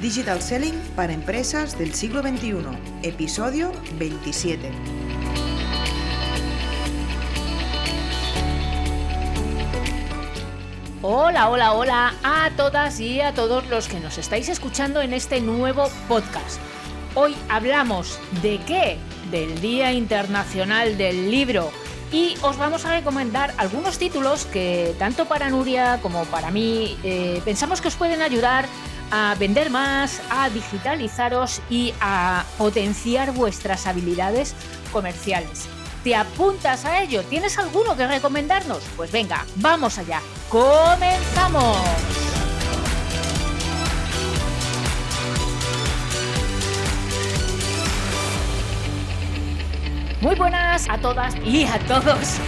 Digital Selling para empresas del siglo XXI, episodio 27. Hola, hola, hola a todas y a todos los que nos estáis escuchando en este nuevo podcast. Hoy hablamos de qué? Del Día Internacional del Libro. Y os vamos a recomendar algunos títulos que tanto para Nuria como para mí eh, pensamos que os pueden ayudar a vender más, a digitalizaros y a potenciar vuestras habilidades comerciales. ¿Te apuntas a ello? ¿Tienes alguno que recomendarnos? Pues venga, vamos allá. ¡Comenzamos! Muy buenas a todas y a todos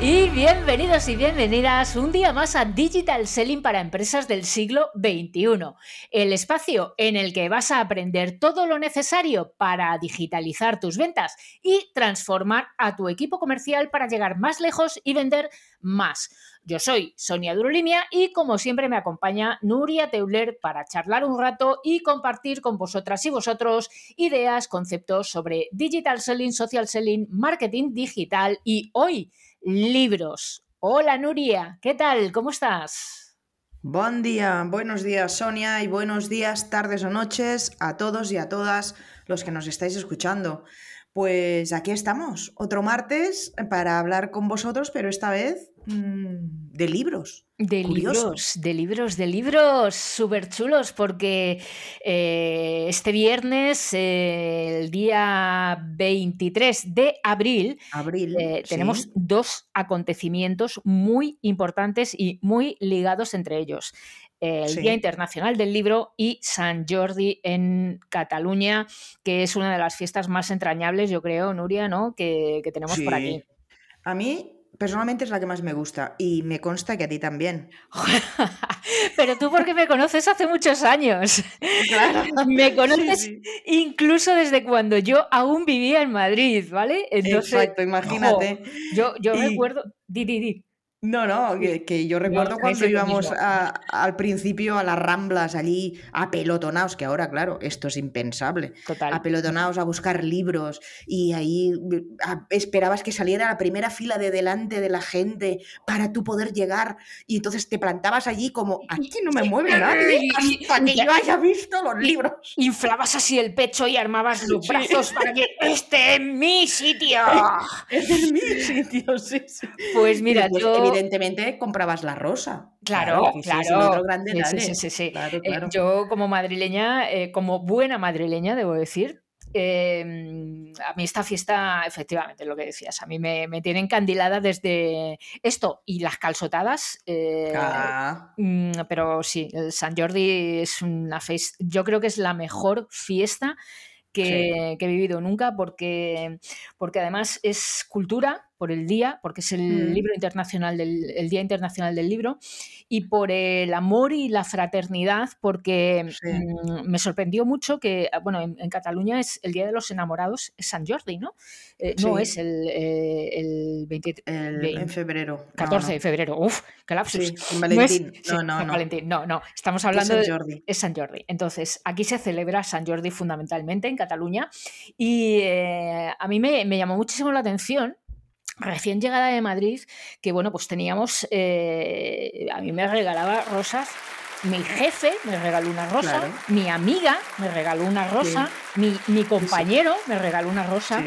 y bienvenidos y bienvenidas un día más a Digital Selling para empresas del siglo XXI, el espacio en el que vas a aprender todo lo necesario para digitalizar tus ventas y transformar a tu equipo comercial para llegar más lejos y vender más. Yo soy Sonia Durolimia y como siempre me acompaña Nuria Teuler para charlar un rato y compartir con vosotras y vosotros ideas, conceptos sobre digital selling, social selling, marketing digital y hoy libros. Hola Nuria, ¿qué tal? ¿Cómo estás? Buen día, buenos días Sonia y buenos días, tardes o noches a todos y a todas los que nos estáis escuchando. Pues aquí estamos, otro martes para hablar con vosotros, pero esta vez de libros. De libros, de libros, de libros súper chulos, porque eh, este viernes, el día 23 de abril, abril eh, tenemos dos acontecimientos muy importantes y muy ligados entre ellos. El Día Internacional del Libro y San Jordi en Cataluña, que es una de las fiestas más entrañables, yo creo, Nuria, ¿no? que, que tenemos por aquí. A mí personalmente es la que más me gusta y me consta que a ti también. Pero tú porque me conoces hace muchos años. Claro. Me conoces incluso desde cuando yo aún vivía en Madrid, ¿vale? Exacto, imagínate. yo yo recuerdo... Di, di, di. No, no, que, yo recuerdo cuando íbamos al principio a las ramblas allí apelotonados, que ahora, claro, esto es impensable. Total. Apelotonados a buscar libros y ahí esperabas que saliera la primera fila de delante de la gente para tú poder llegar y entonces te plantabas allí como, aquí no me mueve nadie hasta que yo haya visto los libros. Inflabas así el pecho y armabas los brazos para que este es mi sitio. Este es mi sitio, sí, sí. Pues mira, yo evidentemente comprabas la rosa. Claro, claro. yo como madrileña, eh, como buena madrileña, debo decir, em, a mí esta fiesta, efectivamente, lo que decías, a mí me, me tiene encandilada desde esto y las calzotadas. Eh, ah. mm, pero sí, el San Jordi es una fiesta, yo creo que es la mejor fiesta que, que, he vivido nunca porque, porque además es cultura, por el día, porque es el mm. libro internacional del el Día Internacional del Libro, y por el amor y la fraternidad, porque mm, me sorprendió mucho que, ah, bueno, en, Cataluña es el Día de los Enamorados, es San Jordi, ¿no? Eh, no es el, eh, el, 20, en febrero. 14 de febrero, uf, qué lapsus. Valentín. No, no, no, no, no, estamos hablando de... Jordi. Es San Jordi. Entonces, aquí se celebra San Jordi fundamentalmente en Cataluña, y eh, a mí me, me llamó muchísimo la atención recién llegada de Madrid, que bueno, pues teníamos, eh, a mí me regalaba rosas, mi jefe me regaló una rosa, mi amiga me regaló una rosa, mi, compañero me regaló una rosa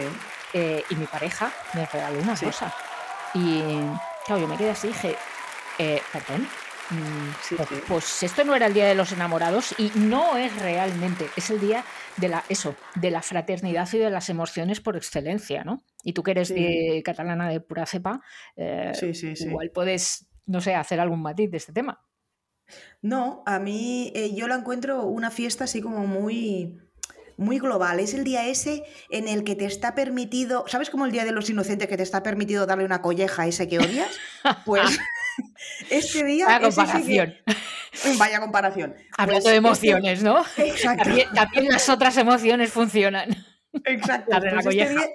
eh, y mi pareja me regaló una rosa. Y claro, yo me quedé así y dije, eh, perdón, Mm, pues, pues, esto no era el día de los enamorados y no es realmente, es el día de la eso, de la fraternidad y de las emociones por excelencia, ¿no? Y tú que eres de catalana de pura cepa, eh, igual puedes, no sé, hacer algún matiz de este tema. No, a mí eh, yo la encuentro una fiesta así como muy muy global. Es el día ese en el que te está permitido, ¿sabes como el Día de los Inocentes que te está permitido darle una colleja a ese que odias? Pues este día... Vaya comparación. Vaya comparación. Hablando pues de emociones, ¿no? Exacto. También, las otras emociones funcionan. Exacto. Pues este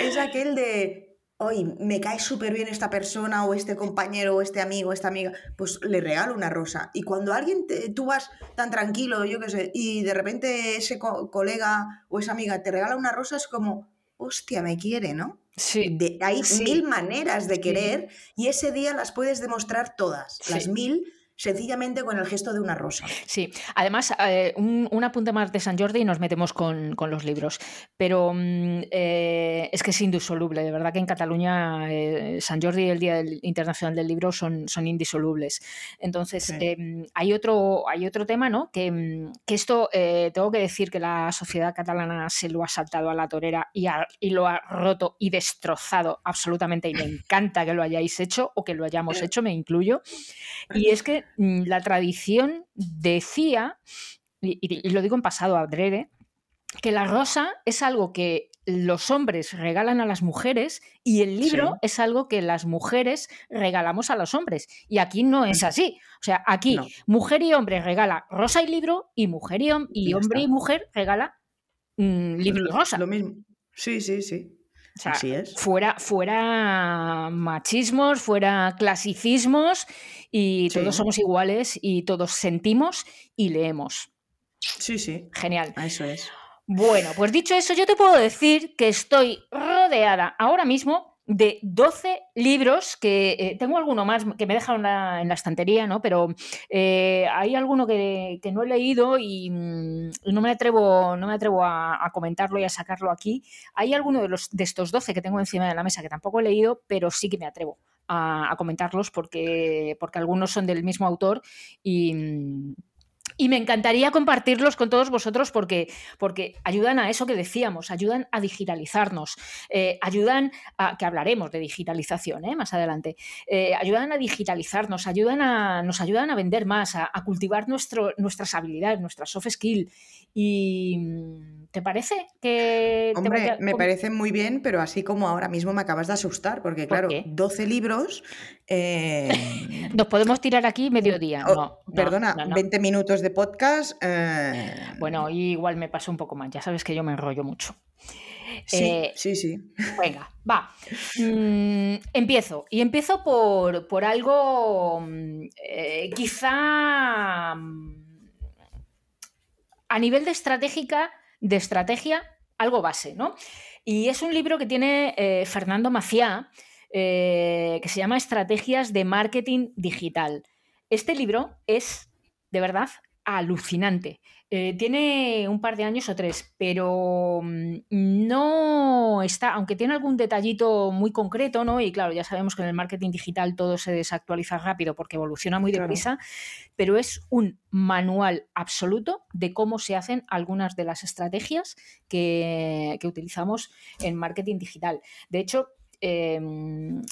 es aquel de hoy me cae súper bien esta persona o este compañero o este amigo o esta amiga, pues le regalo una rosa. Y cuando alguien, tú vas tan tranquilo, yo qué sé, y de repente ese colega o esa amiga te regala una rosa, es como, hostia, me quiere, ¿no? Sí. hay mil maneras de querer y ese día las puedes demostrar todas, las mil sencillamente con el gesto de una rosa. Sí, además, eh, un, apunte más de San Jordi y nos metemos con, los libros. Pero mm, eh, es que es indisoluble, de verdad que en Cataluña eh, San Jordi y el Día Internacional del Libro son, son indisolubles. Entonces, hay, otro, hay otro tema, ¿no? Que, mm, esto, tengo que decir que la sociedad catalana se lo ha saltado a la torera y, y lo ha roto y destrozado absolutamente y me encanta que lo hayáis hecho o que lo hayamos hecho, me incluyo. Y es que la tradición decía, y, lo digo en pasado adrede, que la rosa es algo que los hombres regalan a las mujeres y el libro es algo que las mujeres regalamos a los hombres. Y aquí no es así. O sea, aquí mujer y hombre regala rosa y libro y mujer y, y hombre y mujer regala mm, libro y rosa. Lo mismo. Sí, sí, sí. Así es. Fuera, fuera machismos, fuera clasicismos y todos somos iguales y todos sentimos y leemos. Sí, sí. Genial. Eso es. Bueno, pues dicho eso, yo te puedo decir que estoy rodeada ahora mismo de 12 libros que eh, tengo alguno más que me he dejado en la, estantería, ¿no? Pero eh, hay alguno que, no he leído y, mm, no me atrevo, no me atrevo a, comentarlo y a sacarlo aquí. Hay alguno de, los, de estos 12 que tengo encima de la mesa que tampoco he leído, pero sí que me atrevo a, a comentarlos porque, porque algunos son del mismo autor y mm, y me encantaría compartirlos con todos vosotros porque, porque ayudan a eso que decíamos, ayudan a digitalizarnos, eh, ayudan a, que hablaremos de digitalización ¿eh? más adelante, eh, ayudan a digitalizarnos, ayudan a, nos ayudan a vender más, a, cultivar nuestro, nuestras habilidades, nuestras soft skills. Y ¿te parece que... Hombre, me parece muy bien, pero así como ahora mismo me acabas de asustar, porque claro, 12 libros... Nos podemos tirar aquí mediodía. Oh, perdona, 20 minutos de podcast. Eh, bueno, igual me pasó un poco más. Ya sabes que yo me enrollo mucho. Sí, eh, sí, sí. Venga, va. Mm, empiezo. Y empiezo por, algo mm, eh, quizá mm, a nivel de estratégica, de estrategia, algo base, ¿no? Y es un libro que tiene Fernando Maciá, que se llama Estrategias de Marketing Digital. Este libro es, de verdad, alucinante. Eh, tiene un par de años o tres, pero mm, no está, aunque tiene algún detallito muy concreto, ¿no? Y claro, ya sabemos que en el marketing digital todo se desactualiza rápido porque evoluciona muy deprisa, pero es un manual absoluto de cómo se hacen algunas de las estrategias que, utilizamos en marketing digital. De hecho, em,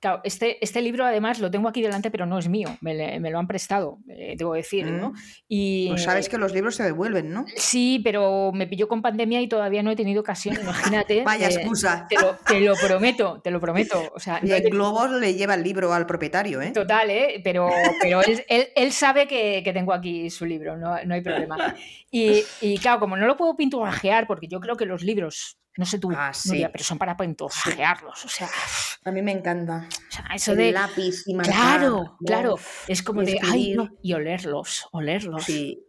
Claro, este, este libro además lo tengo aquí delante, pero no es mío, me, lo han prestado, eh, debo decir, ¿no? Mm. Y, pues sabes que los libros se devuelven, ¿no? Sí, pero me pilló con pandemia y todavía no he tenido ocasión, imagínate. Vaya eh, excusa. Te lo, prometo, te lo prometo. O sea, y el globo le lleva el libro al propietario, ¿eh? Total, ¿eh? Pero, pero él, sabe que, tengo aquí su libro, no, hay problema. Y, y claro, como no lo puedo pinturrajear, porque yo creo que los libros no sé tú, ah, pero son para pinturrajearlos. O sea, a mí me encanta. O sea, eso de lápiz y Claro, claro. Es como de ay, y olerlos, olerlos. Sí.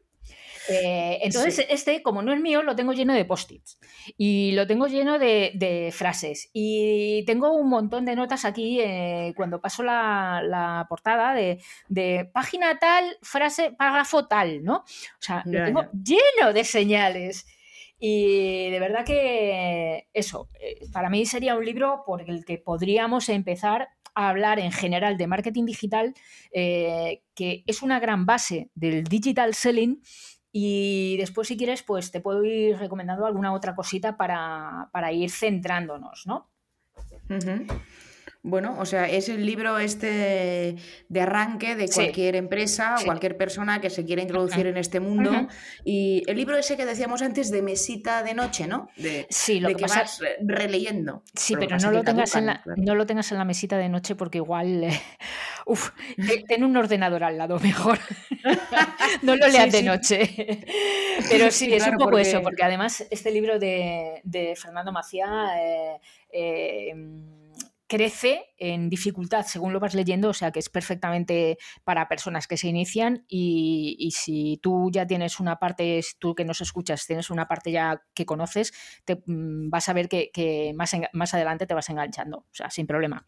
Eh, entonces, este, como no es mío, lo tengo lleno de post-its y lo tengo lleno de, frases. Y tengo un montón de notas aquí eh, cuando paso la, portada de, página tal, frase, párrafo tal, ¿no? O sea, lo tengo lleno de señales. Y de verdad que eso, eh, para mí sería un libro por el que podríamos empezar a hablar en general de marketing digital, eh, que es una gran base del digital selling. Y después, si quieres, pues te puedo ir recomendando alguna otra cosita para, ir centrándonos, ¿no? Bueno, o sea, es el libro este de arranque de cualquier empresa o cualquier persona que se quiera introducir en este mundo. Y el libro ese que decíamos antes de mesita de noche, ¿no? De, sí, lo que, vas releyendo. Sí, pero, no, lo tengas en la, no lo tengas en la mesita de noche porque igual... Eh, uf, ten un ordenador al lado mejor. no lo leas de noche. pero sí, es un poco eso, porque además este libro de, Fernando Macía... Eh, eh, crece en dificultad según lo vas leyendo, o sea que es perfectamente para personas que se inician y, si tú ya tienes una parte, tú que nos escuchas, tienes una parte ya que conoces, te, mm, vas a ver que, más, más adelante te vas enganchando, o sea, sin problema.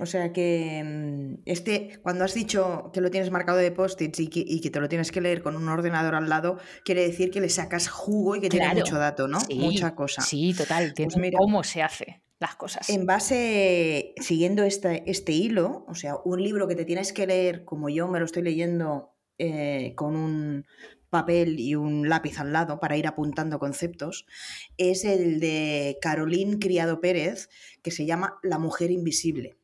O sea que mm, este, cuando has dicho que lo tienes marcado de post-its y, que, te lo tienes que leer con un ordenador al lado, quiere decir que le sacas jugo y que tiene mucho dato, ¿no? Mucha cosa. Sí, total. Pues cómo se hace las cosas. En base, siguiendo este, este hilo, o sea, un libro que te tienes que leer como yo me lo estoy leyendo eh, con un papel y un lápiz al lado para ir apuntando conceptos, es el de Carolín Criado Pérez, que se llama La mujer invisible.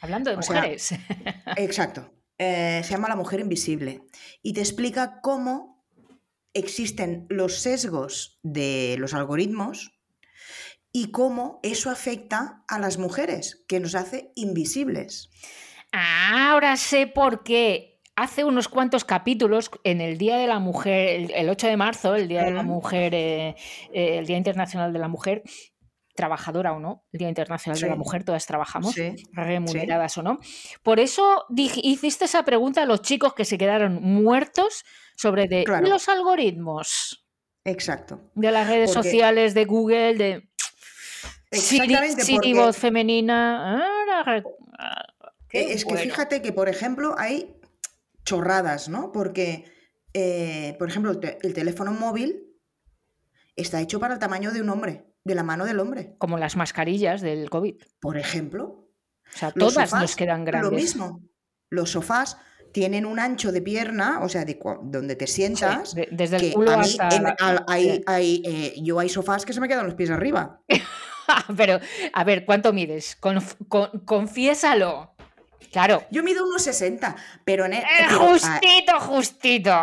Hablando de mujeres. exacto. Eh, se llama La mujer invisible. Y te explica cómo existen los sesgos de los algoritmos y cómo eso afecta a las mujeres, que nos hace invisibles. Ahora sé por qué. Hace unos cuantos capítulos, en el Día de la Mujer, el 8 de marzo, el Día de la Mujer, eh, eh, el Día Internacional de la Mujer, trabajadora o no, el Día Internacional de la Mujer, todas trabajamos, remuneradas o no. Por eso hiciste esa pregunta a los chicos que se quedaron muertos sobre de los algoritmos. Exacto. De las redes sociales, de Google, de Exactamente. Siri, voz femenina. Ah, eh, es que fíjate que, por ejemplo, hay chorradas, ¿no? Porque, eh, por ejemplo, el, teléfono móvil está hecho para el tamaño de un hombre, de la mano del hombre. Como las mascarillas del COVID. Por ejemplo. O sea, todas nos quedan grandes. Lo mismo. Los sofás tienen un ancho de pierna, o sea, de donde te sientas. desde el culo hasta. Eh, yo hay sofás que se me quedan los pies arriba. Pero, a ver, ¿cuánto mides? confiésalo. Claro. Yo mido unos 60, pero... En el, eh, justito, justito.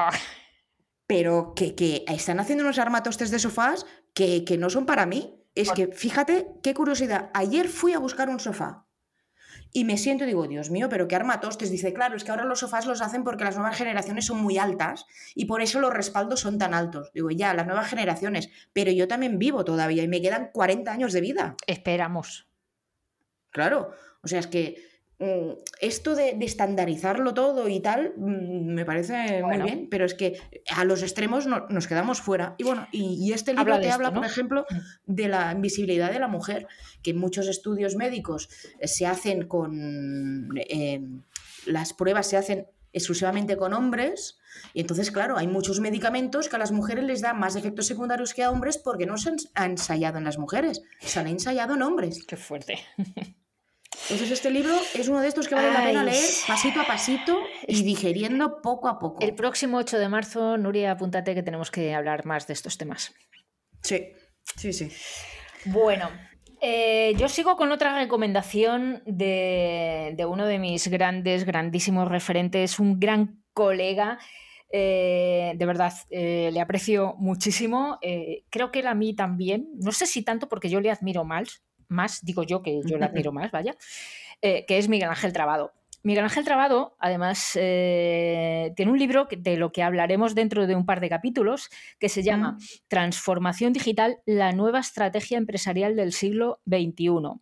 Pero que, están haciendo unos armatostes de sofás que, que no son para mí. Es que, fíjate, qué curiosidad. Ayer fui a buscar un sofá y me siento y digo, Dios mío, pero qué armatostes. Dice, claro, es que ahora los sofás los hacen porque las nuevas generaciones son muy altas y por eso los respaldos son tan altos. Digo, ya, las nuevas generaciones, pero yo también vivo todavía y me quedan 40 años de vida. Esperamos. Claro, o sea, es que esto de, estandarizarlo todo y tal mm, me parece muy bien, pero es que a los extremos nos quedamos fuera. Y bueno, y, este libro te habla, por ejemplo, mm. de la invisibilidad de la mujer, que muchos estudios médicos eh, se hacen con... Em, las pruebas se hacen exclusivamente con hombres. Y entonces, claro, hay muchos medicamentos que a las mujeres les dan más efectos secundarios que a hombres porque no se han ensayado en las mujeres, se han ensayado en hombres. Qué fuerte. Entonces este libro es uno de estos que vale la pena leer pasito a pasito y digeriendo poco a poco. El próximo 8 de marzo, Nuria, apúntate que tenemos que hablar más de estos temas. Sí, sí, sí. Bueno, eh, yo sigo con otra recomendación de, uno de mis grandes, grandísimos referentes, un gran colega. Eh, de verdad, eh, le aprecio muchísimo. creo que él a mí también. No sé si tanto porque yo le admiro más, más, digo yo que yo la admiro más, vaya, eh, que es Miguel Ángel Trabado. Miguel Ángel Trabado, además, eh, tiene un libro de lo que hablaremos dentro de un par de capítulos, que se llama Transformación Digital, la nueva estrategia empresarial del siglo XXI.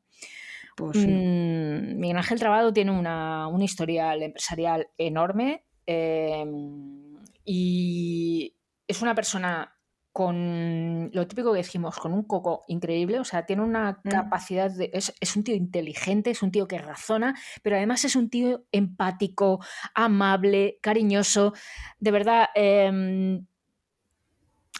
Pues mm, Miguel Ángel Trabado tiene una, historial empresarial enorme em, y es una persona con lo típico que decimos, con un coco increíble, o sea, tiene una mm. capacidad de... Es, un tío inteligente, es un tío que razona, pero además es un tío empático, amable, cariñoso, de verdad... Em,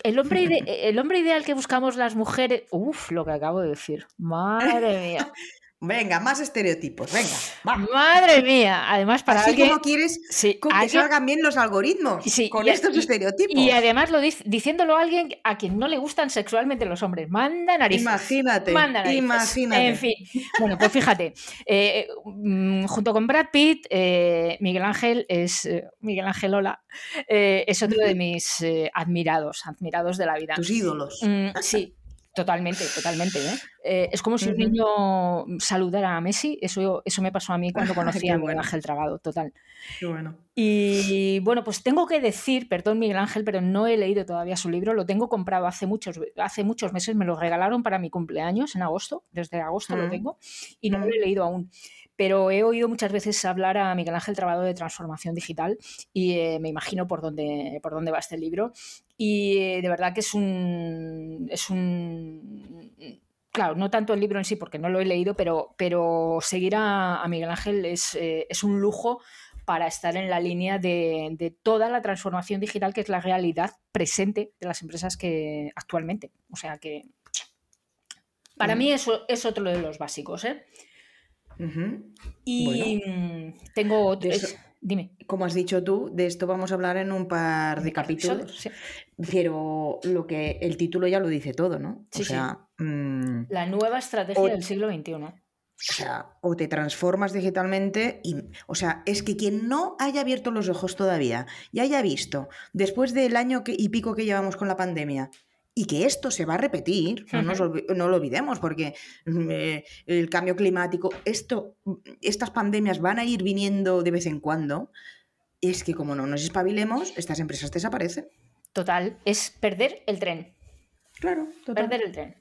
el hombre, el hombre ideal que buscamos las mujeres. Uf, lo que acabo de decir. Madre mía. Venga, más estereotipos, venga. Madre mía, además para Así alguien... como quieres que salgan bien los algoritmos con estos estereotipos. Y además lo diciéndolo a alguien a quien no le gustan sexualmente los hombres. Manda narices. Imagínate, imagínate. En fin, bueno, pues fíjate, eh, mm, junto con Brad Pitt, eh, Miguel Ángel es... Eh, Miguel Ángel Ola es otro de mis admirados, admirados de la vida. Tus ídolos. Mm, sí, Totalmente, totalmente. ¿eh? Eh, es como si un niño saludara a Messi. Eso, eso me pasó a mí cuando conocí a Miguel Ángel Trabado, total. Qué bueno. Y bueno, pues tengo que decir, perdón Miguel Ángel, pero no he leído todavía su libro. Lo tengo comprado hace muchos, hace muchos meses. Me lo regalaron para mi cumpleaños en agosto. Desde agosto lo tengo y no lo he leído aún pero he oído muchas veces hablar a Miguel Ángel Trabado de transformación digital y eh, me imagino por dónde, por dónde va este libro. Y eh, de verdad que es un, es un... Claro, no tanto el libro en sí, porque no lo he leído, pero, pero seguir a, Miguel Ángel es, eh, es, un lujo para estar en la línea de, de, toda la transformación digital que es la realidad presente de las empresas que actualmente. O sea que para mí eso es otro de los básicos. ¿eh? Y mm, tengo otro. Dime. Como has dicho tú, de esto vamos a hablar en un par de capítulos. Pero lo que el título ya lo dice todo, ¿no? o sea, mm, La nueva estrategia del siglo XXI. O sea, o te transformas digitalmente y, o sea, es que quien no haya abierto los ojos todavía y haya visto, después del año y pico que llevamos con la pandemia, y que esto se va a repetir, no, lo olvidemos, porque mm, eh, el cambio climático, esto, mm, estas pandemias van a ir viniendo de vez en cuando, es que como no nos espabilemos, estas empresas desaparecen. Total, es perder el tren. Claro, total. Perder el tren.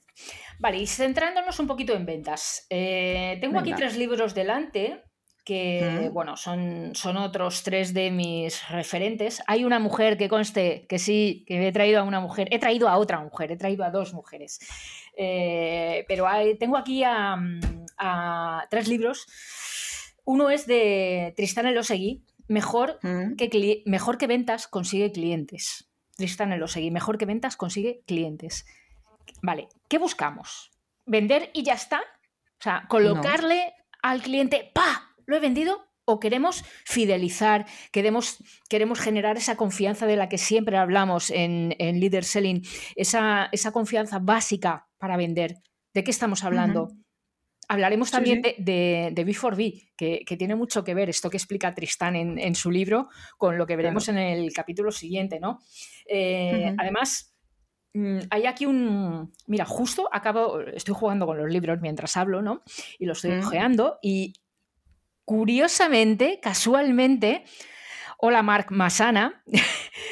Vale, y centrándonos un poquito en ventas. Eh, tengo aquí tres libros delante que, bueno, son, son otros tres de mis referentes. Hay una mujer que conste que sí, que he traído a una mujer, he traído a otra mujer, he traído a dos mujeres. Eh, pero tengo aquí a, tres libros. Uno es de Tristán Elosegui, mejor, que, mejor que ventas consigue clientes. Tristán Elosegui, mejor que ventas consigue clientes. Vale, ¿qué buscamos? ¿Vender y ya está? O sea, colocarle al cliente, ¡pa! ¿Lo he vendido? ¿O queremos fidelizar, queremos, queremos generar esa confianza de la que siempre hablamos en, en Leader Selling, esa, esa, confianza básica para vender? ¿De qué estamos hablando? Hablaremos también de, de, B4B, que, tiene mucho que ver esto que explica Tristán en, su libro con lo que veremos en el capítulo siguiente, ¿no? Eh, además, mm, hay aquí un. Mira, justo acabo. Estoy jugando con los libros mientras hablo, ¿no? Y los estoy ojeando. Y curiosamente, casualmente, hola Marc Masana,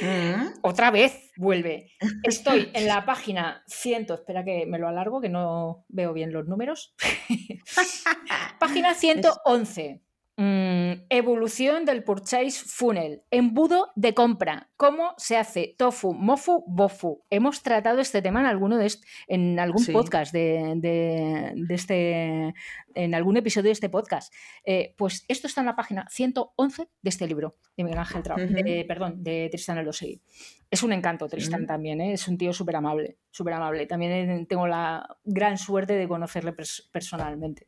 mm. otra vez vuelve. Estoy en la página 100, espera que me lo alargo, que no veo bien los números. página 111. Mm, evolución del purchase funnel. Embudo de compra. ¿Cómo se hace tofu, mofu, bofu? Hemos tratado este tema en alguno de en algún podcast de, este. En algún episodio de este podcast. Eh, pues esto está en la página 111 de este libro, de Miguel Ángel Trau, perdón, de Tristan Elosegui. Es un encanto, Tristan también, ¿eh? es un tío súper amable, súper amable. También tengo la gran suerte de conocerle personalmente.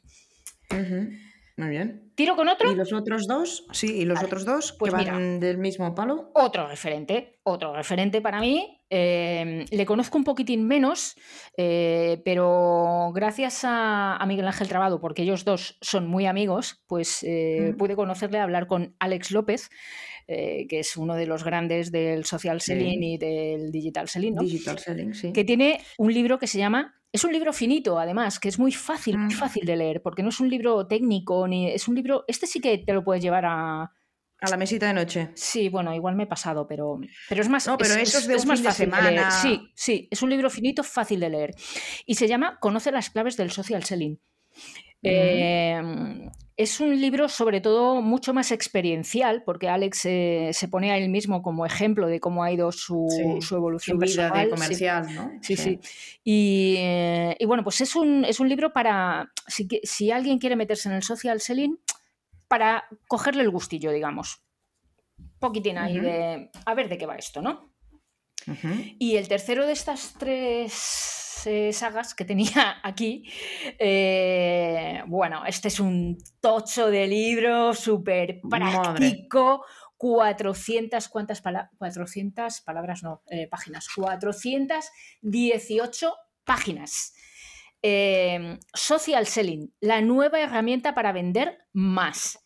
Muy bien. ¿Tiro con otro? ¿Y los otros dos? Sí, y los otros dos pues que van del mismo palo. Otro referente, otro referente para mí. Em, le conozco un poquitín menos, eh, pero gracias a, Miguel Ángel Trabado, porque ellos dos son muy amigos, pues eh, mm. pude conocerle, hablar con Alex López, eh, que es uno de los grandes del social selling y del digital selling, Digital selling, sí. Que tiene un libro que se llama es un libro finito, además, que es muy fácil, muy mm. fácil de leer, porque no es un libro técnico, ni es un libro. Este sí que te lo puedes llevar a. A la mesita de noche. Sí, bueno, igual me he pasado, pero, pero es más. No, pero eso es, de más fácil de leer. Sí, sí, es un libro finito, fácil de leer. Y se llama Conoce las claves del social selling. Em, es un libro sobre todo mucho más experiencial, porque Alex eh, se pone a él mismo como ejemplo de cómo ha ido su, evolución su vida de comercial, ¿no? Sí, sí. Eh, y, bueno, pues es un, es un libro para, si, si, alguien quiere meterse en el social selling, para cogerle el gustillo, digamos. Poquitín ahí de, a ver de qué va esto, ¿no? Y el tercero de estas tres eh, sagas que tenía aquí. Eh, bueno, este es un tocho de libro súper práctico. 400, ¿cuántas palabras? 400 palabras, no, eh, páginas. 418 páginas. social Selling, la nueva herramienta para vender más.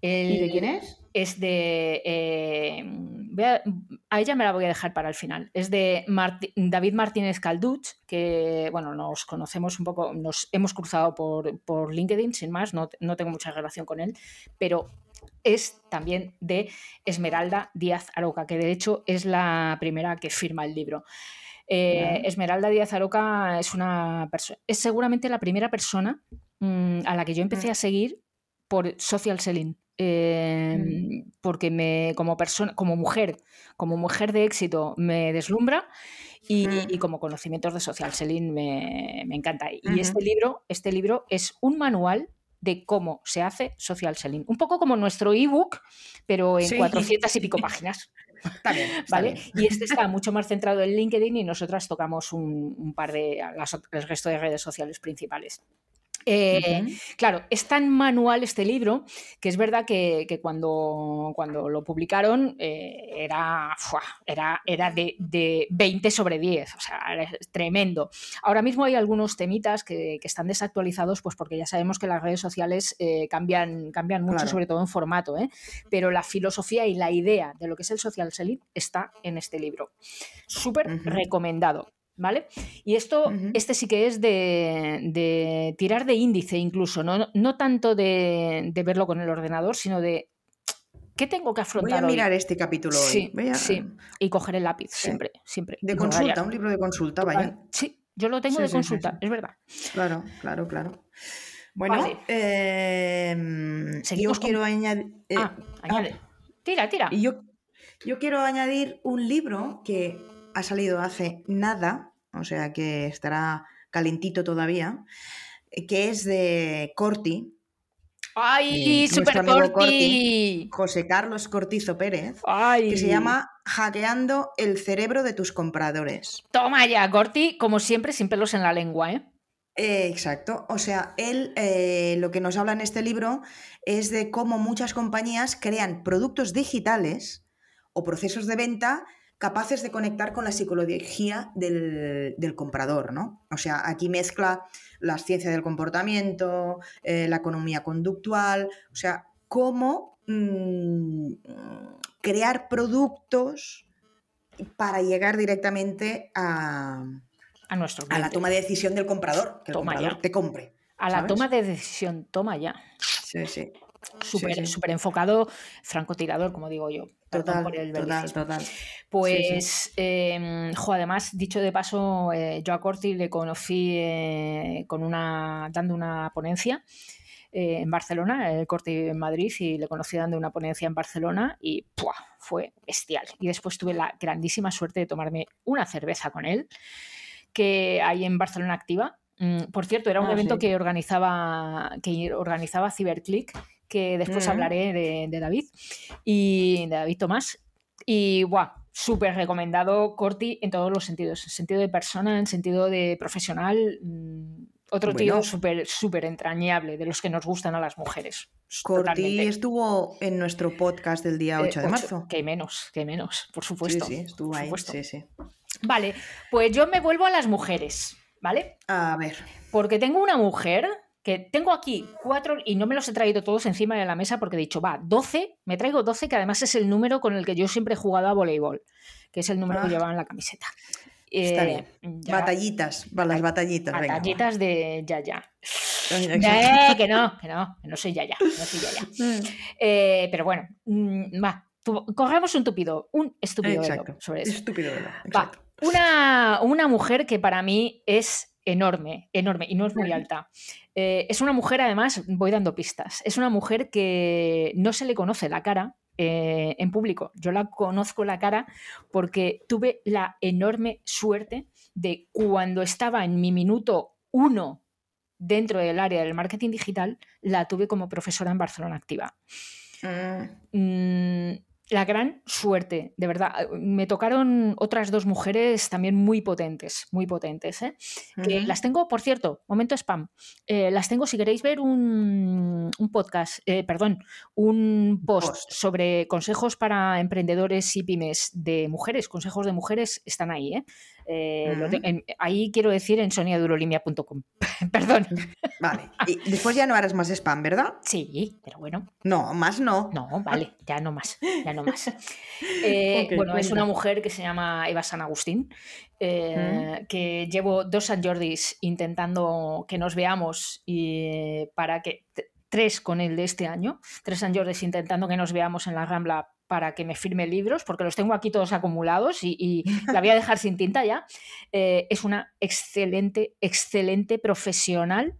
¿Y de quién es? Es de a, ella me la voy a dejar para el final. Es de David Martínez Calduch, que bueno, nos conocemos un poco, nos hemos cruzado por, LinkedIn, sin más, no, tengo mucha relación con él, pero es también de Esmeralda Díaz Aroca, que de hecho es la primera que firma el libro. Eh, Esmeralda Díaz Aroca es una es seguramente la primera persona mm, a la que yo empecé mm. a seguir por social selling. Em, porque me, como persona, como mujer, como mujer de éxito, me deslumbra y, como conocimientos de social selling me, encanta. Y este libro, este libro es un manual de cómo se hace social selling. Un poco como nuestro ebook, pero en 400 y pico páginas. ¿Vale? Y este está mucho más centrado en LinkedIn y nosotras tocamos un, par de el resto de redes sociales principales. Eh, claro, es tan manual este libro que es verdad que, cuando, cuando, lo publicaron eh, era, era, era de, 20 sobre 10, o sea, es tremendo. Ahora mismo hay algunos temitas que, están desactualizados, pues porque ya sabemos que las redes sociales eh, cambian, cambian mucho, sobre todo en formato, pero la filosofía y la idea de lo que es el social selling está en este libro. Súper recomendado. ¿Vale? Y esto, este sí que es de, tirar de índice incluso, no, no tanto de, verlo con el ordenador, sino de ¿qué tengo que afrontar? Voy a mirar este capítulo hoy. Sí, y coger el lápiz, siempre, siempre. De consulta, un libro de consulta, vaya. Sí, yo lo tengo de consulta, es verdad. Claro, claro, claro. Bueno, em, yo quiero añadir... Eh, ah, añade. Tira, tira. Y yo, yo quiero añadir un libro que ha salido hace nada, o sea que estará calentito todavía, eh, que es de Corti. ¡Ay, eh, super Corti! José Carlos Cortizo Pérez, que se llama Hackeando el cerebro de tus compradores. Toma ya, Corti, como siempre, sin pelos en la lengua, ¿eh? eh exacto. O sea, él lo que nos habla en este libro es de cómo muchas compañías crean productos digitales o procesos de venta capaces de conectar con la psicología del, comprador, ¿no? O sea, aquí mezcla la ciencia del comportamiento, eh, la economía conductual, o sea, cómo mm, crear productos para llegar directamente a, a, nuestro a la toma de decisión del comprador, que el comprador te compre. A la toma de decisión, toma ya. Sí, sí. Súper enfocado, francotirador, como digo yo. Total, total, total. Pues, em, además, dicho de paso, eh, yo a Corti le conocí eh, con una, dando una ponencia eh, en Barcelona, el Corti en Madrid, y le conocí dando una ponencia en Barcelona y fue bestial. Y después tuve la grandísima suerte de tomarme una cerveza con él, que hay en Barcelona Activa. Mm, por cierto, era un ah, evento que organizaba, que organizaba Cyberclick que después hablaré de, David y de David Tomás. Y guau, súper recomendado Corti en todos los sentidos, en sentido de persona, en sentido de profesional. Mm, otro tío súper súper entrañable, de los que nos gustan a las mujeres. Corti estuvo en nuestro podcast del día 8 eh, de marzo. Que menos, que menos, por supuesto. Sí, sí, estuvo ahí. Sí, sí. Vale, pues yo me vuelvo a las mujeres, ¿vale? A ver. Porque tengo una mujer que tengo aquí cuatro, y no me los he traído todos encima de la mesa porque he dicho, va, 12, me traigo 12, que además es el número con el que yo siempre he jugado a voleibol, que es el número que ah. llevaba en la camiseta. Está bien. Eh, batallitas, las batallitas. Batallitas de ya ya. Eh, que no, que no, que no soy ya ya, no soy ya ya. Mm. Eh, pero bueno, mm, va, corremos un tupido, un estúpido sobre eso. Estúpido Va, una, una mujer que para mí es enorme, enorme, y no es muy alta. Eh, es una mujer, además, voy dando pistas, es una mujer que no se le conoce la cara eh, en público. Yo la conozco la cara porque tuve la enorme suerte de cuando estaba en mi minuto uno dentro del área del marketing digital, la tuve como profesora en Barcelona Activa. Mm, la gran suerte, de verdad. Eh, me tocaron otras dos mujeres también muy potentes, muy potentes. ¿eh? las tengo, por cierto, momento spam. Eh, las tengo, si queréis ver un, podcast, perdón, un post, sobre consejos para emprendedores y pymes de mujeres, consejos de mujeres, están ahí. ¿Eh? Ahí quiero decir en soniadurolimia.com. Perdón. Vale. Y después ya no harás más spam, ¿verdad? Sí, pero bueno. No, más no. No, vale, ya no más. Ya no más. Eh, bueno, es una mujer que se llama Eva San Agustín, eh, que llevo dos San Jordis intentando que nos veamos y para que tres con el de este año, tres San Jordis intentando que nos veamos en la Rambla para que me firme libros, porque los tengo aquí todos acumulados y, la voy a dejar sin tinta ya. Eh, es una excelente, excelente profesional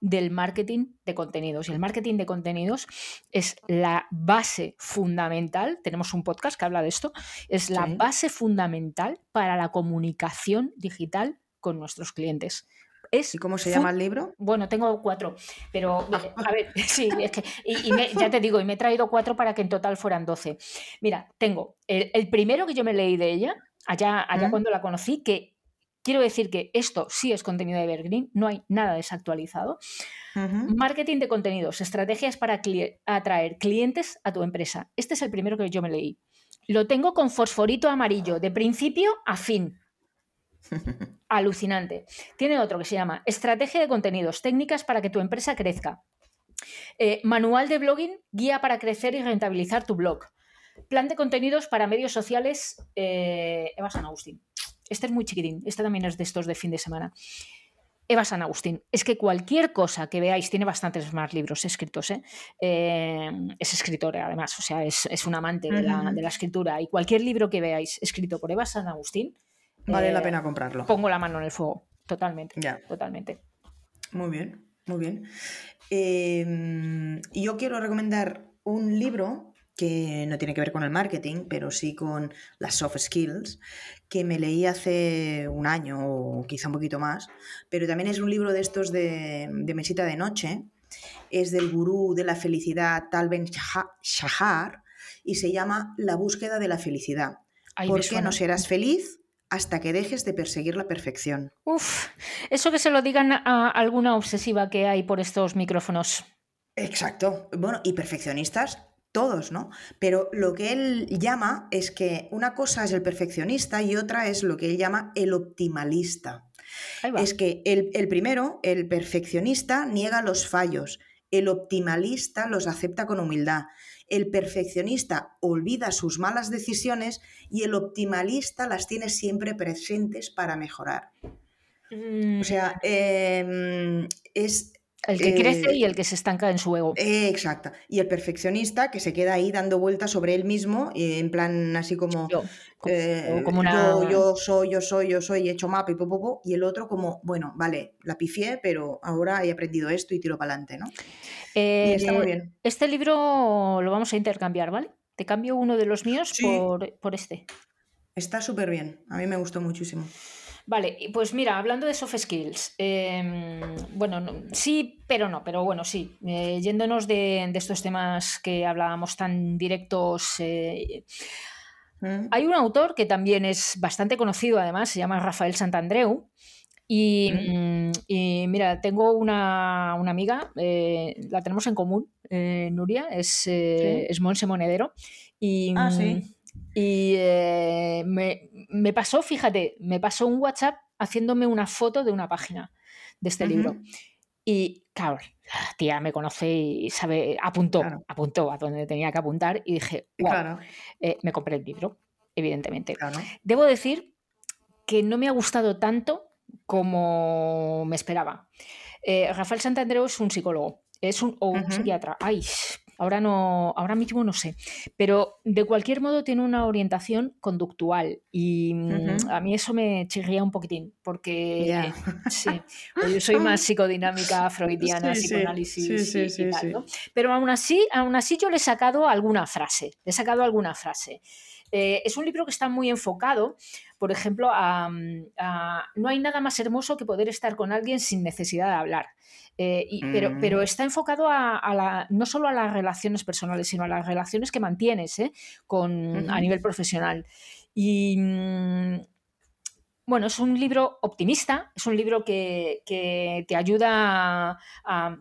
del marketing de contenidos. Y el marketing de contenidos es la base fundamental, tenemos un podcast que habla de esto, es la base fundamental para la comunicación digital con nuestros clientes. ¿Y cómo se llama el libro? Bueno, tengo cuatro, pero a ver, sí, es que, y, ya te digo, y me he traído cuatro para que en total fueran doce. Mira, tengo el, primero que yo me leí de ella, allá, allá ¿Mm? cuando la conocí, que quiero decir que esto sí es contenido de Evergreen, no hay nada desactualizado. Marketing de contenidos, estrategias para atraer clientes a tu empresa. Este es el primero que yo me leí. Lo tengo con fosforito amarillo, de principio a fin. Alucinante. Tiene otro que se llama Estrategia de contenidos, técnicas para que tu empresa crezca. Eh, manual de blogging, guía para crecer y rentabilizar tu blog. Plan de contenidos para medios sociales, eh, Eva San Agustín. Este es muy chiquitín, este también es de estos de fin de semana. Eva San Agustín. Es que cualquier cosa que veáis, tiene bastantes más libros escritos, ¿eh? es escritora además, o sea, es, un amante de, la, de, la, escritura. Y cualquier libro que veáis escrito por Eva San Agustín, Vale la eh, pena comprarlo. Pongo la mano en el fuego, totalmente. Ya. Totalmente. Muy bien, muy bien. Em, yo quiero recomendar un libro que no tiene que ver con el marketing, pero sí con las soft skills, que me leí hace un año o quizá un poquito más, pero también es un libro de estos de, mesita de noche, es del gurú de la felicidad Tal Ben Shahar y se llama La búsqueda de la felicidad. ¿Por qué no serás feliz? Hasta que dejes de perseguir la perfección. Uf, eso que se lo digan a alguna obsesiva que hay por estos micrófonos. Exacto. Bueno, y perfeccionistas todos, ¿no? Pero lo que él llama es que una cosa es el perfeccionista y otra es lo que él llama el optimalista. Es que el, el primero, el perfeccionista, niega los fallos, el optimalista los acepta con humildad el perfeccionista olvida sus malas decisiones y el optimalista las tiene siempre presentes para mejorar. O sea, mm. em, es... El que crece eh, y el que se estanca en su ego. exacto. Y el perfeccionista que se queda ahí dando vueltas sobre él mismo, en plan así como... Yo, eh, como yo, soy, yo soy, yo soy, he hecho mapa y popo, y el otro como, bueno, vale, la pifié, pero ahora he aprendido esto y tiro para adelante, ¿no? está muy eh, bien. Este libro lo vamos a intercambiar, ¿vale? Te cambio uno de los míos por, este. Está súper bien, a mí me gustó muchísimo. Vale, pues mira, hablando de soft skills, em, bueno, sí, pero no, pero bueno, sí, eh, yéndonos de, estos temas que hablábamos tan directos, eh, mm. hay un autor que también es bastante conocido, además, se llama Rafael Santandreu, Mm, y, mira, tengo una, amiga, eh, la tenemos en común, eh, Nuria, es, eh, es Monse Monedero. Y, ah, sí. Y me, pasó, fíjate, me pasó un WhatsApp haciéndome una foto de una página de este libro. Y claro, la tía me conoce y sabe, apuntó, apuntó a donde tenía que apuntar y dije, wow, me compré el libro, evidentemente. Debo decir que no me ha gustado tanto como me esperaba. Eh, Rafael Santandreu es un psicólogo, es un, o un psiquiatra. Ay, ahora no, ahora mismo no sé. Pero de cualquier modo tiene una orientación conductual. Y mm, a mí eso me chirría un poquitín. Porque sí, yo soy más psicodinámica, freudiana, psicoanálisis y, tal, Pero aún así, aún así yo le he sacado alguna frase. Le he sacado alguna frase. Eh, es un libro que está muy enfocado, por ejemplo, a, no hay nada más hermoso que poder estar con alguien sin necesidad de hablar. Eh, pero, pero, mm. está enfocado a, no solo a las relaciones personales, sino a las relaciones que mantienes ¿eh? con, a nivel profesional. Y mm, bueno, es un libro optimista, es un libro que, te ayuda a,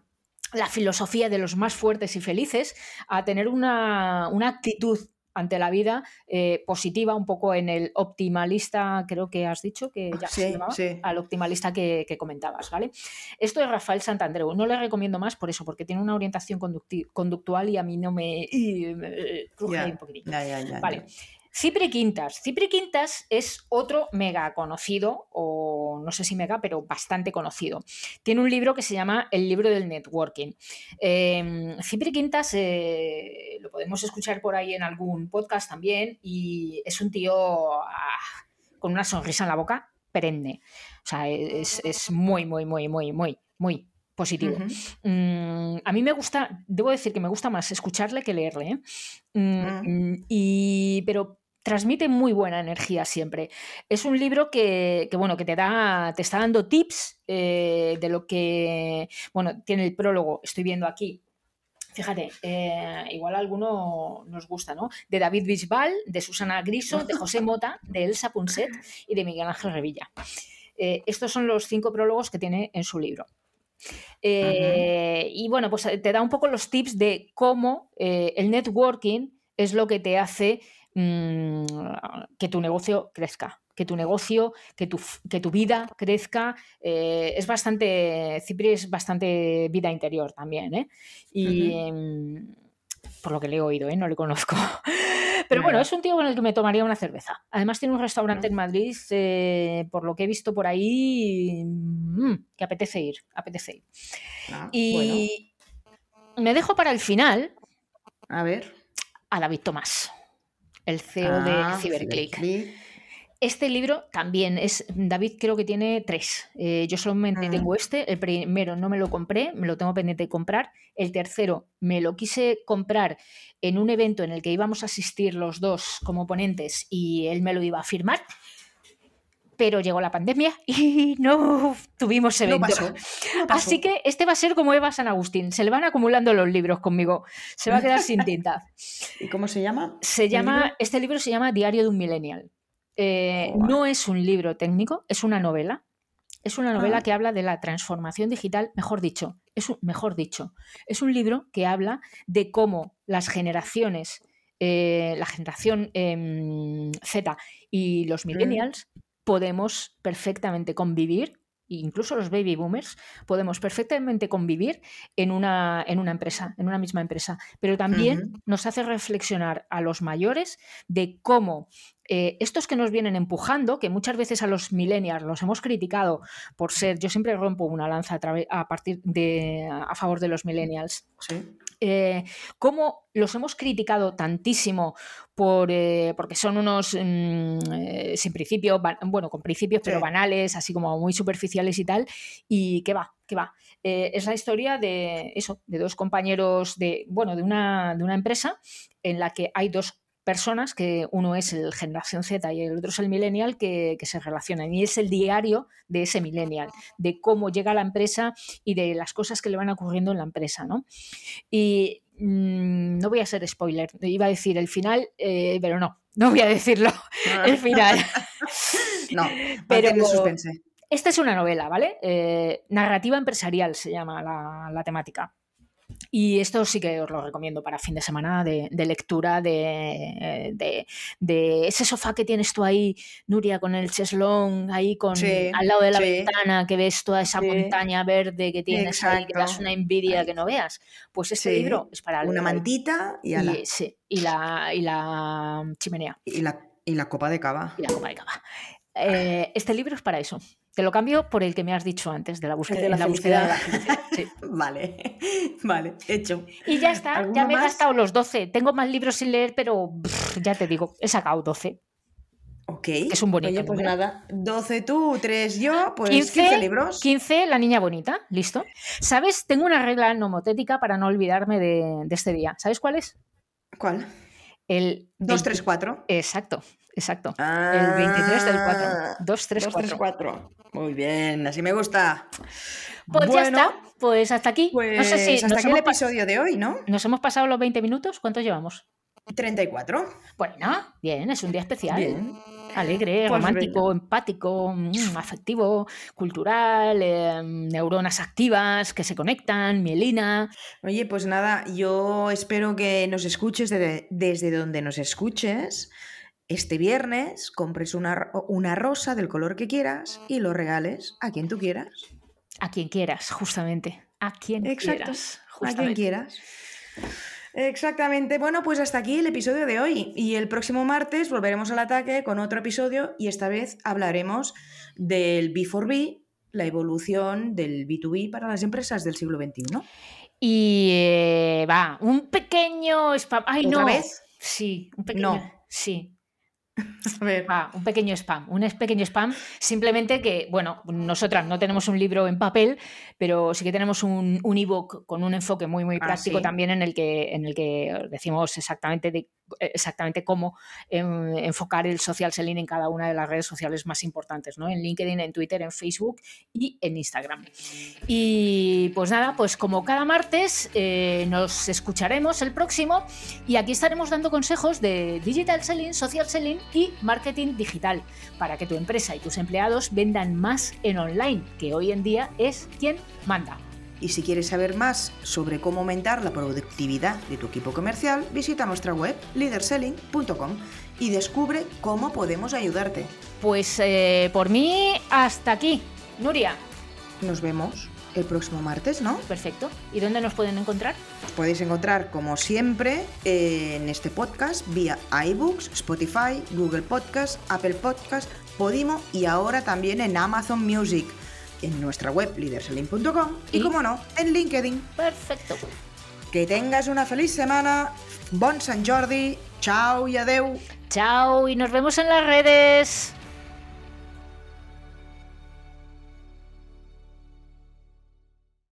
la filosofía de los más fuertes y felices, a tener una, actitud ante la vida eh, positiva, un poco en el optimalista, creo que has dicho que ya se llamaba, al optimalista que, comentabas, ¿vale? Esto es Rafael Santandreu, no le recomiendo más por eso, porque tiene una orientación conductual y a mí no me, cruje un poquitito. vale. Cipri Quintas. Cipri Quintas es otro mega conocido, o no sé si mega, pero bastante conocido. Tiene un libro que se llama El libro del networking. Eh, Cipri Quintas eh, lo podemos escuchar por ahí en algún podcast también y es un tío ah, con una sonrisa en la boca perenne. O sea, es, muy, muy, muy, muy, muy, muy positivo. Mm, a mí me gusta, debo decir que me gusta más escucharle que leerle, ¿eh? mm, mm, y, pero transmite muy buena energía siempre. Es un libro que, bueno, que te da, te está dando tips eh, de lo que, bueno, tiene el prólogo, estoy viendo aquí. Fíjate, eh, igual alguno nos gusta, ¿no? De David Bisbal, de Susana Griso, de José Mota, de Elsa Punset y de Miguel Ángel Revilla. Eh, estos son los cinco prólogos que tiene en su libro. Y bueno, pues te da un poco los tips de cómo el networking es lo que te hace Mm, que tu negocio crezca, que tu negocio, que tu, que tu vida crezca. Eh, es bastante, Cipri es bastante vida interior también, ¿eh? Y em, por lo que le he oído, ¿eh? no le conozco. Pero bueno, es un tío con el que me tomaría una cerveza. Además tiene un restaurante en Madrid, eh, por lo que he visto por ahí, mm, que apetece ir, apetece ir. Ah, y me dejo para el final. A ver. A David Tomás el CEO de ah, Cyberclick. Este libro también es, David creo que tiene tres. Eh, yo solamente mm. tengo este. El primero no me lo compré, me lo tengo pendiente de comprar. El tercero me lo quise comprar en un evento en el que íbamos a asistir los dos como ponentes y él me lo iba a firmar pero llegó la pandemia y no tuvimos evento. Así que este va a ser como Eva San Agustín. Se le van acumulando los libros conmigo. Se va a quedar sin tinta. ¿Y cómo se llama? Se llama este libro se llama Diario de un Millennial. Eh, no es un libro técnico, es una novela. Es una novela ah. que habla de la transformación digital, mejor dicho, es un, mejor dicho, es un libro que habla de cómo las generaciones, eh, la generación em, Z y los mm. Podemos perfectamente convivir incluso los baby boomers, podemos perfectamente convivir en una, en una empresa, en una misma empresa. Pero también nos hace reflexionar a los mayores de cómo eh, estos que nos vienen empujando, que muchas veces a los millennials los hemos criticado por ser, yo siempre rompo una lanza a, partir de a favor de los millennials. Eh, cómo los hemos criticado tantísimo por, eh, porque son unos mm, sin principios, bueno, con principios pero banales, así como muy superficiales y tal, y qué va, qué va. es la historia de eso, de dos compañeros de, bueno, de una, de una empresa en la que hay dos personas, que uno es el generación Z y el otro es el millennial, que, se relacionan. Y es el diario de ese millennial, de cómo llega a la empresa y de las cosas que le van ocurriendo en la empresa. ¿no? Y mm, no voy a ser spoiler, iba a decir el final, eh, pero no, no voy a decirlo, el final. no, pero suspense. Esta es una novela, ¿vale? Eh, narrativa empresarial se llama la temática. Y esto sí que os lo recomiendo para fin de semana de, lectura de, ese sofá que tienes tú ahí, Nuria, con el cheslón ahí con, al lado de la ventana, que ves toda esa montaña verde que tienes ahí, que das una envidia que no veas. Pues este libro es para... Una mantita y, y, la, y la chimenea. Y la, y la copa de cava. Y la copa de cava. Eh, este libro es para eso. Te lo cambio por el que me has dicho antes, de la búsqueda de la, búsqueda. vale, vale, hecho. Y ya está, ya me he gastado los 12. Tengo más libros sin leer, pero ya te digo, he sacado 12. Ok. es un bonito. Oye, pues nada, 12 tú, 3 yo, pues 15, libros. 15 la niña bonita, listo. ¿Sabes? Tengo una regla nomotética para no olvidarme de, de este día. ¿Sabes cuál es? ¿Cuál? El 234. Exacto, exacto. el 23 del 4. 234. Muy bien, así me gusta. Pues bueno, ya está. Pues hasta aquí. Pues no sé si hasta aquí el episodio de hoy, ¿no? ¿Nos hemos pasado los 20 minutos? ¿Cuántos llevamos? 34. Bueno, bien, es un día especial. Bien. Alegre, pues romántico, empático, mm, afectivo, cultural, em, neuronas activas que se conectan, mielina. Oye, pues nada, yo espero que nos escuches desde donde nos escuches. Este viernes compres una, una rosa del color que quieras y lo regales a quien tú quieras. A quien quieras, justamente. A quien quieras. A quien quieras. Exactamente. Bueno, pues hasta aquí el episodio de hoy. Y el próximo martes volveremos al ataque con otro episodio y esta vez hablaremos del B4B, la evolución del B2B para las empresas del siglo XXI. Y eh, va, un pequeño. ¡Ay, ¿Otra no! vez? Sí, un pequeño. No. Sí. A ver. un pequeño spam, un pequeño spam, simplemente que, bueno, nosotras no tenemos un libro en papel, pero sí que tenemos un, un ebook con un enfoque muy, muy ah, práctico también en el, que, en el que decimos exactamente, de, exactamente cómo enfocar el social selling en cada una de las redes sociales más importantes, ¿no? En LinkedIn, en Twitter, en Facebook y en Instagram. Y pues nada, pues como cada martes eh, nos escucharemos el próximo y aquí estaremos dando consejos de digital selling, social selling y marketing digital para que tu empresa y tus empleados vendan más en online, que hoy en día es quien manda. Y si quieres saber más sobre cómo aumentar la productividad de tu equipo comercial, visita nuestra web leaderselling.com y descubre cómo podemos ayudarte. Pues eh, por mí, hasta aquí. Nuria. Nos vemos el próximo martes, ¿no? Perfecto. ¿Y dónde nos pueden encontrar? Os podéis encontrar, como siempre, en este podcast vía iBooks, Spotify, Google Podcast, Apple Podcast, Podimo y ahora también en Amazon Music, en nuestra web leaderselling.com y, como no, en LinkedIn. Perfecto. Que tengas una feliz semana. Bon San Jordi. Chao y adeu. Chao y nos vemos en las redes.